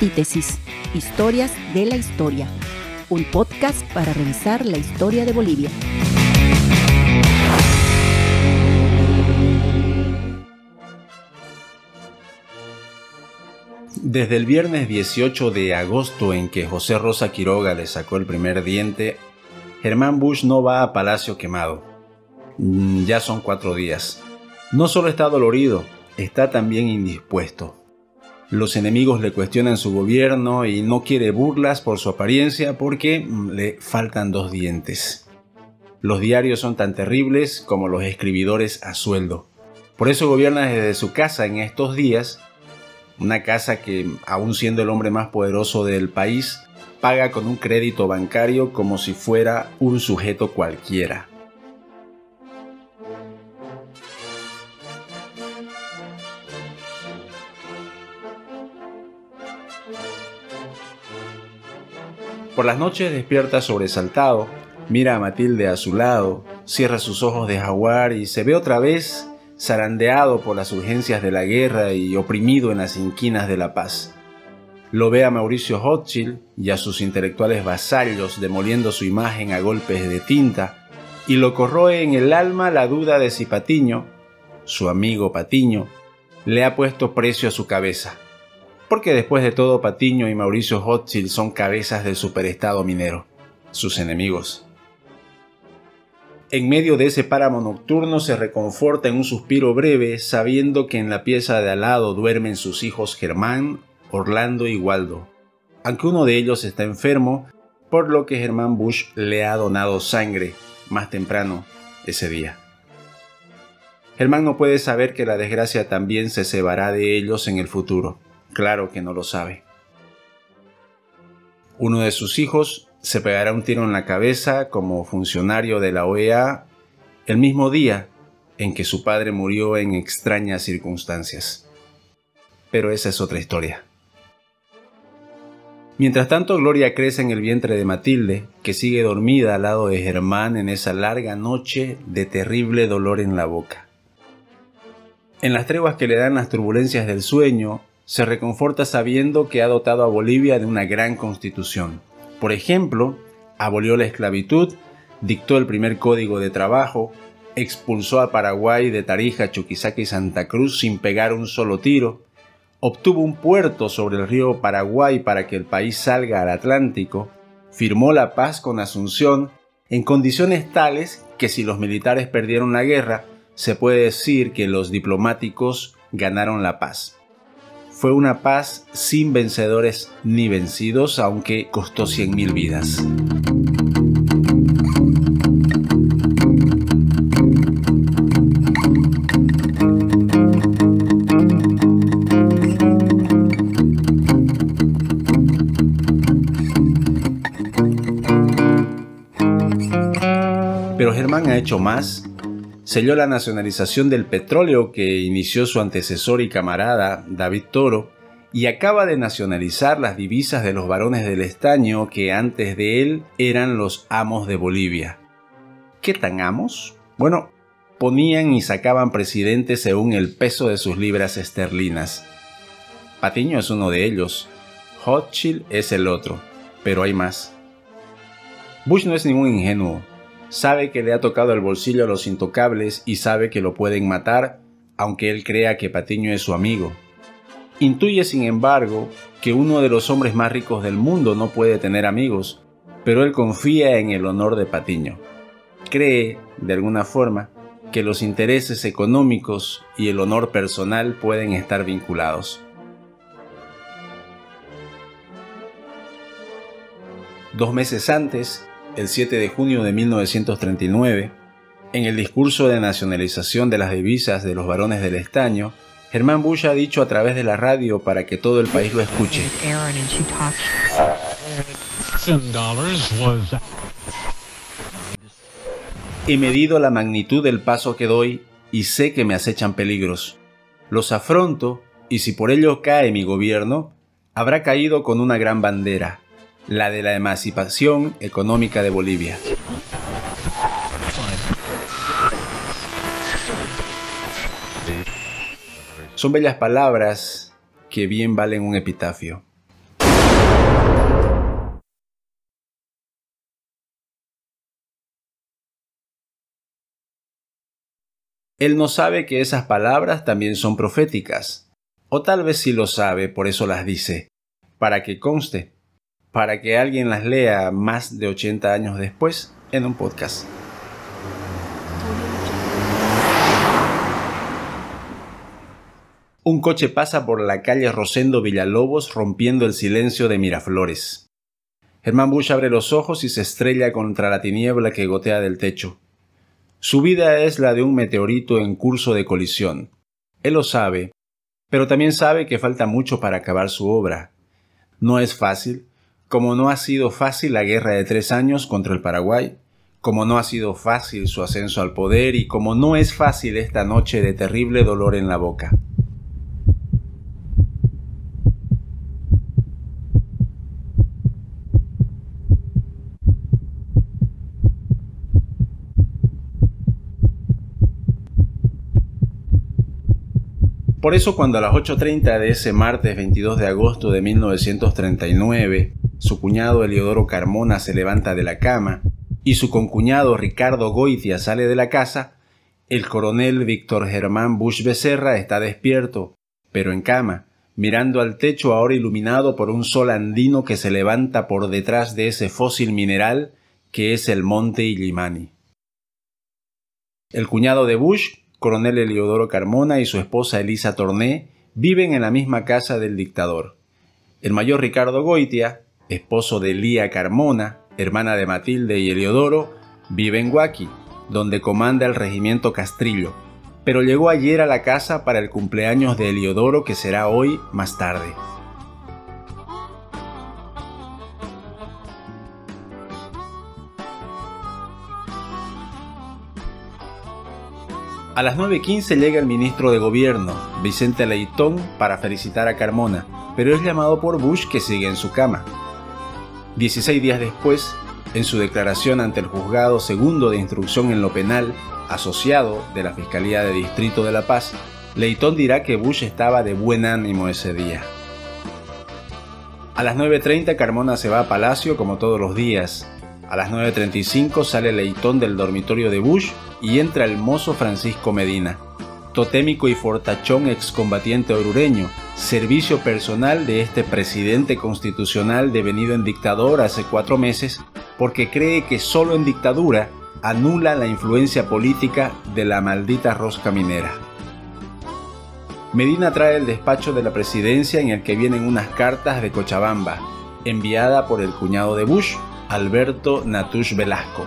Antítesis, Historias de la Historia, un podcast para revisar la historia de Bolivia. Desde el viernes 18 de agosto en que José Rosa Quiroga le sacó el primer diente, Germán Bush no va a Palacio Quemado. Mm, ya son cuatro días. No solo está dolorido, está también indispuesto. Los enemigos le cuestionan su gobierno y no quiere burlas por su apariencia porque mm, le faltan dos dientes. Los diarios son tan terribles como los escribidores a sueldo. Por eso gobierna desde su casa en estos días, una casa que, aun siendo el hombre más poderoso del país, paga con un crédito bancario como si fuera un sujeto cualquiera. Por las noches despierta sobresaltado, mira a Matilde a su lado, cierra sus ojos de jaguar y se ve otra vez zarandeado por las urgencias de la guerra y oprimido en las inquinas de la paz. Lo ve a Mauricio Hochschild y a sus intelectuales vasallos demoliendo su imagen a golpes de tinta, y lo corroe en el alma la duda de si Patiño, su amigo Patiño, le ha puesto precio a su cabeza porque después de todo Patiño y Mauricio Hochschild son cabezas del superestado minero, sus enemigos. En medio de ese páramo nocturno se reconforta en un suspiro breve sabiendo que en la pieza de al lado duermen sus hijos Germán, Orlando y Waldo, aunque uno de ellos está enfermo, por lo que Germán Bush le ha donado sangre más temprano ese día. Germán no puede saber que la desgracia también se cebará de ellos en el futuro. Claro que no lo sabe. Uno de sus hijos se pegará un tiro en la cabeza como funcionario de la OEA el mismo día en que su padre murió en extrañas circunstancias. Pero esa es otra historia. Mientras tanto, Gloria crece en el vientre de Matilde, que sigue dormida al lado de Germán en esa larga noche de terrible dolor en la boca. En las treguas que le dan las turbulencias del sueño, se reconforta sabiendo que ha dotado a Bolivia de una gran constitución. Por ejemplo, abolió la esclavitud, dictó el primer código de trabajo, expulsó a Paraguay de Tarija, Chuquisaca y Santa Cruz sin pegar un solo tiro, obtuvo un puerto sobre el río Paraguay para que el país salga al Atlántico, firmó la paz con Asunción en condiciones tales que si los militares perdieron la guerra, se puede decir que los diplomáticos ganaron la paz. Fue una paz sin vencedores ni vencidos, aunque costó 100.000 vidas. Pero Germán ha hecho más selló la nacionalización del petróleo que inició su antecesor y camarada David Toro, y acaba de nacionalizar las divisas de los varones del estaño que antes de él eran los amos de Bolivia. ¿Qué tan amos? Bueno, ponían y sacaban presidentes según el peso de sus libras esterlinas. Patiño es uno de ellos, Hochschild es el otro, pero hay más. Bush no es ningún ingenuo sabe que le ha tocado el bolsillo a los intocables y sabe que lo pueden matar, aunque él crea que Patiño es su amigo. Intuye, sin embargo, que uno de los hombres más ricos del mundo no puede tener amigos, pero él confía en el honor de Patiño. Cree, de alguna forma, que los intereses económicos y el honor personal pueden estar vinculados. Dos meses antes, el 7 de junio de 1939, en el discurso de nacionalización de las divisas de los varones del estaño, Germán Bush ha dicho a través de la radio para que todo el país lo escuche. He medido la magnitud del paso que doy y sé que me acechan peligros. Los afronto y si por ello cae mi gobierno, habrá caído con una gran bandera, la de la emancipación económica de Bolivia. Son bellas palabras que bien valen un epitafio. Él no sabe que esas palabras también son proféticas, o tal vez sí lo sabe, por eso las dice, para que conste para que alguien las lea más de 80 años después en un podcast. Un coche pasa por la calle Rosendo Villalobos rompiendo el silencio de Miraflores. Germán Bush abre los ojos y se estrella contra la tiniebla que gotea del techo. Su vida es la de un meteorito en curso de colisión. Él lo sabe, pero también sabe que falta mucho para acabar su obra. No es fácil, como no ha sido fácil la guerra de tres años contra el Paraguay, como no ha sido fácil su ascenso al poder y como no es fácil esta noche de terrible dolor en la boca. Por eso cuando a las 8.30 de ese martes 22 de agosto de 1939, su cuñado Eliodoro Carmona se levanta de la cama y su concuñado Ricardo Goitia sale de la casa, el coronel Víctor Germán Bush Becerra está despierto, pero en cama, mirando al techo ahora iluminado por un sol andino que se levanta por detrás de ese fósil mineral que es el monte Illimani. El cuñado de Bush coronel Eliodoro Carmona y su esposa Elisa Torné viven en la misma casa del dictador. El mayor Ricardo Goitia, esposo de Lía Carmona, hermana de Matilde y Eliodoro, vive en Huaki, donde comanda el regimiento Castrillo, pero llegó ayer a la casa para el cumpleaños de Eliodoro que será hoy más tarde. A las 9.15 llega el ministro de Gobierno, Vicente Leitón, para felicitar a Carmona, pero es llamado por Bush que sigue en su cama. 16 días después, en su declaración ante el juzgado segundo de instrucción en lo penal, asociado de la Fiscalía de Distrito de La Paz, Leitón dirá que Bush estaba de buen ánimo ese día. A las 9.30 Carmona se va a Palacio como todos los días. A las 9.35 sale Leitón del dormitorio de Bush y entra el mozo Francisco Medina, totémico y fortachón excombatiente orureño, servicio personal de este presidente constitucional devenido en dictador hace cuatro meses, porque cree que solo en dictadura anula la influencia política de la maldita rosca minera. Medina trae el despacho de la presidencia en el que vienen unas cartas de Cochabamba, enviada por el cuñado de Bush, Alberto Natush Velasco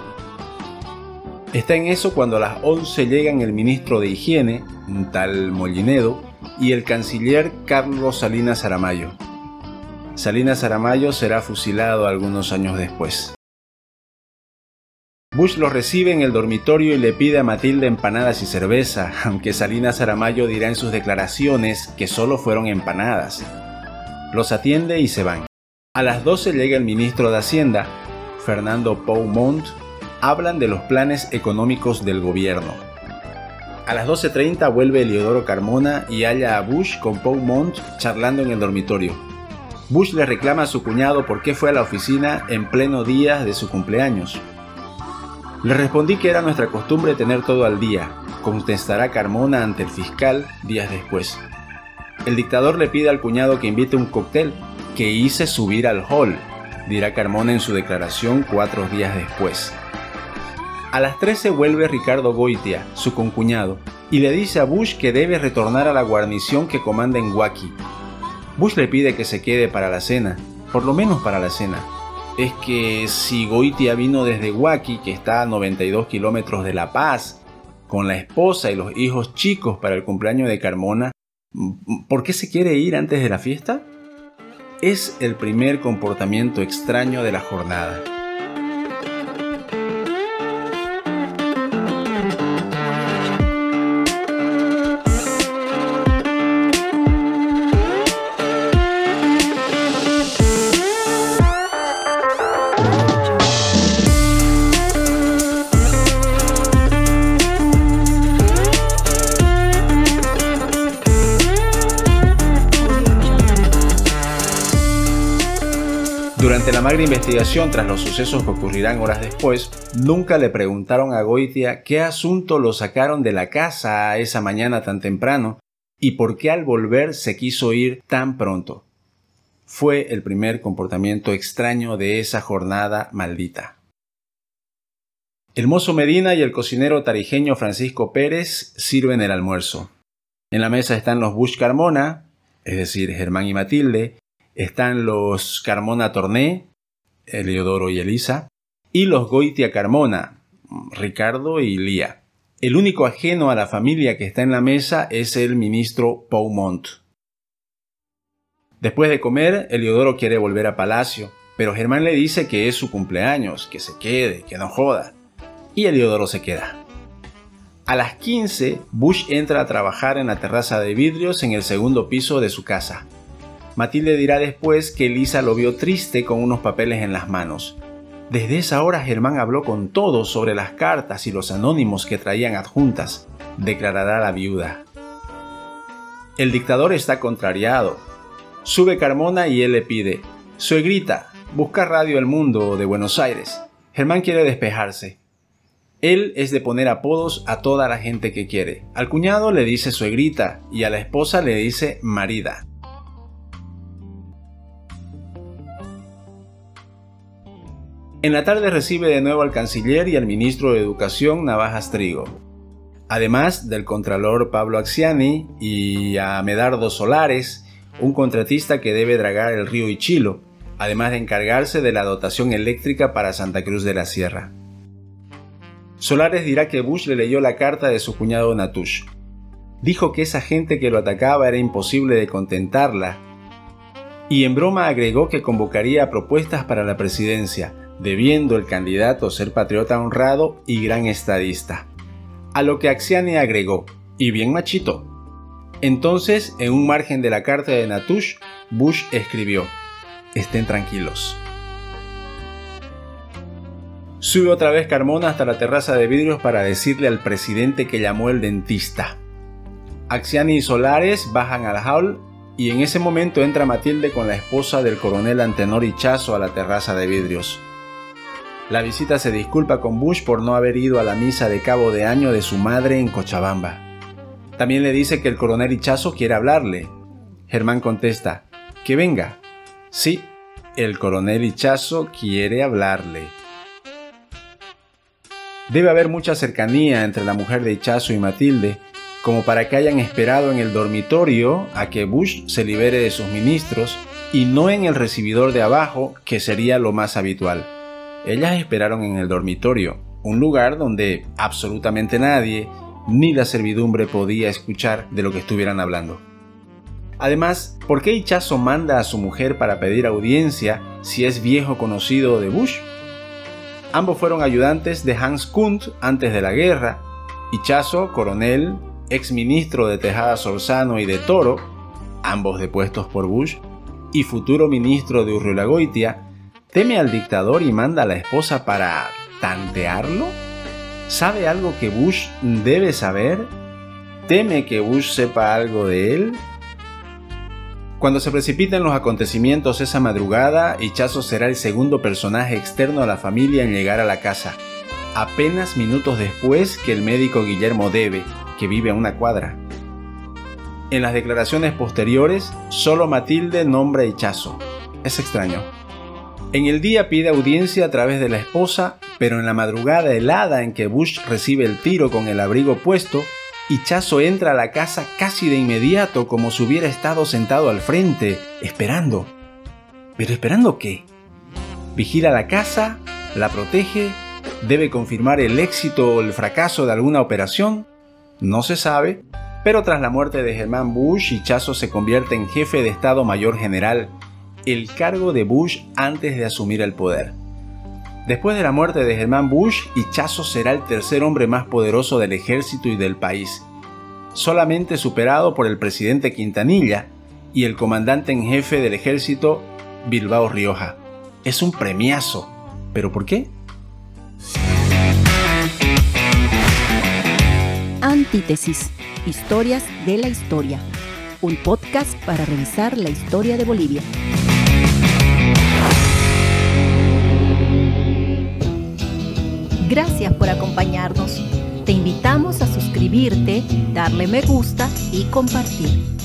Está en eso cuando a las 11 llegan el ministro de Higiene, un tal Mollinedo, y el canciller Carlos Salinas Saramayo. Salinas Saramayo será fusilado algunos años después. Bush lo recibe en el dormitorio y le pide a Matilde empanadas y cerveza, aunque Salinas Saramayo dirá en sus declaraciones que solo fueron empanadas. Los atiende y se van. A las 12 llega el ministro de Hacienda, Fernando Poumont, hablan de los planes económicos del gobierno. A las 12.30 vuelve Eliodoro Carmona y halla a Bush con Paul Mont charlando en el dormitorio. Bush le reclama a su cuñado por qué fue a la oficina en pleno día de su cumpleaños. Le respondí que era nuestra costumbre tener todo al día, contestará Carmona ante el fiscal días después. El dictador le pide al cuñado que invite un cóctel, que hice subir al hall, dirá Carmona en su declaración cuatro días después. A las 13 vuelve Ricardo Goitia, su concuñado, y le dice a Bush que debe retornar a la guarnición que comanda en Huaki. Bush le pide que se quede para la cena, por lo menos para la cena. Es que si Goitia vino desde Huaki, que está a 92 kilómetros de La Paz, con la esposa y los hijos chicos para el cumpleaños de Carmona, ¿por qué se quiere ir antes de la fiesta? Es el primer comportamiento extraño de la jornada. Durante la magra investigación tras los sucesos que ocurrirán horas después, nunca le preguntaron a Goitia qué asunto lo sacaron de la casa esa mañana tan temprano y por qué al volver se quiso ir tan pronto. Fue el primer comportamiento extraño de esa jornada maldita. El mozo Medina y el cocinero tarijeño Francisco Pérez sirven el almuerzo. En la mesa están los Bush Carmona, es decir, Germán y Matilde, están los Carmona Torné, Eleodoro y Elisa, y los Goitia Carmona, Ricardo y Lía. El único ajeno a la familia que está en la mesa es el ministro Paumont. Después de comer, Eleodoro quiere volver a palacio, pero Germán le dice que es su cumpleaños, que se quede, que no joda. Y Eleodoro se queda. A las 15, Bush entra a trabajar en la terraza de vidrios en el segundo piso de su casa. Matilde dirá después que Lisa lo vio triste con unos papeles en las manos. Desde esa hora Germán habló con todos sobre las cartas y los anónimos que traían adjuntas, declarará la viuda. El dictador está contrariado. Sube Carmona y él le pide, Suegrita, busca Radio El Mundo de Buenos Aires. Germán quiere despejarse. Él es de poner apodos a toda la gente que quiere. Al cuñado le dice suegrita y a la esposa le dice marida. En la tarde recibe de nuevo al canciller y al ministro de Educación Navajas Trigo, además del contralor Pablo Axiani y a Medardo Solares, un contratista que debe dragar el río Ichilo, además de encargarse de la dotación eléctrica para Santa Cruz de la Sierra. Solares dirá que Bush le leyó la carta de su cuñado Natush. Dijo que esa gente que lo atacaba era imposible de contentarla y en broma agregó que convocaría propuestas para la presidencia, debiendo el candidato ser patriota honrado y gran estadista. A lo que Axiani agregó, y bien machito. Entonces, en un margen de la carta de Natush, Bush escribió, estén tranquilos. Sube otra vez Carmona hasta la terraza de vidrios para decirle al presidente que llamó el dentista. Axiani y Solares bajan al hall y en ese momento entra Matilde con la esposa del coronel Antenor Ichazo a la terraza de vidrios. La visita se disculpa con Bush por no haber ido a la misa de cabo de año de su madre en Cochabamba. También le dice que el coronel Ichazo quiere hablarle. Germán contesta, que venga. Sí, el coronel Ichazo quiere hablarle. Debe haber mucha cercanía entre la mujer de Ichazo y Matilde, como para que hayan esperado en el dormitorio a que Bush se libere de sus ministros y no en el recibidor de abajo, que sería lo más habitual. Ellas esperaron en el dormitorio, un lugar donde absolutamente nadie, ni la servidumbre podía escuchar de lo que estuvieran hablando. Además, ¿por qué Ichazo manda a su mujer para pedir audiencia si es viejo conocido de Bush? Ambos fueron ayudantes de Hans Kunt antes de la guerra. Ichazo, coronel, ex ministro de Tejada Sorzano y de Toro, ambos depuestos por Bush, y futuro ministro de Urriolagoitia, ¿Teme al dictador y manda a la esposa para tantearlo? ¿Sabe algo que Bush debe saber? ¿Teme que Bush sepa algo de él? Cuando se precipiten los acontecimientos esa madrugada, Ichazo será el segundo personaje externo a la familia en llegar a la casa, apenas minutos después que el médico Guillermo Debe, que vive a una cuadra. En las declaraciones posteriores, solo Matilde nombra a Ichazo. Es extraño. En el día pide audiencia a través de la esposa, pero en la madrugada helada en que Bush recibe el tiro con el abrigo puesto, Ichazo entra a la casa casi de inmediato como si hubiera estado sentado al frente, esperando. ¿Pero esperando qué? Vigila la casa, la protege, debe confirmar el éxito o el fracaso de alguna operación, no se sabe, pero tras la muerte de Germán Bush, Ichazo se convierte en jefe de Estado Mayor General el cargo de Bush antes de asumir el poder. Después de la muerte de Germán Bush, Ichazo será el tercer hombre más poderoso del ejército y del país, solamente superado por el presidente Quintanilla y el comandante en jefe del ejército Bilbao Rioja. Es un premiazo. ¿Pero por qué? Antítesis. Historias de la historia. Un podcast para revisar la historia de Bolivia. Gracias por acompañarnos. Te invitamos a suscribirte, darle me gusta y compartir.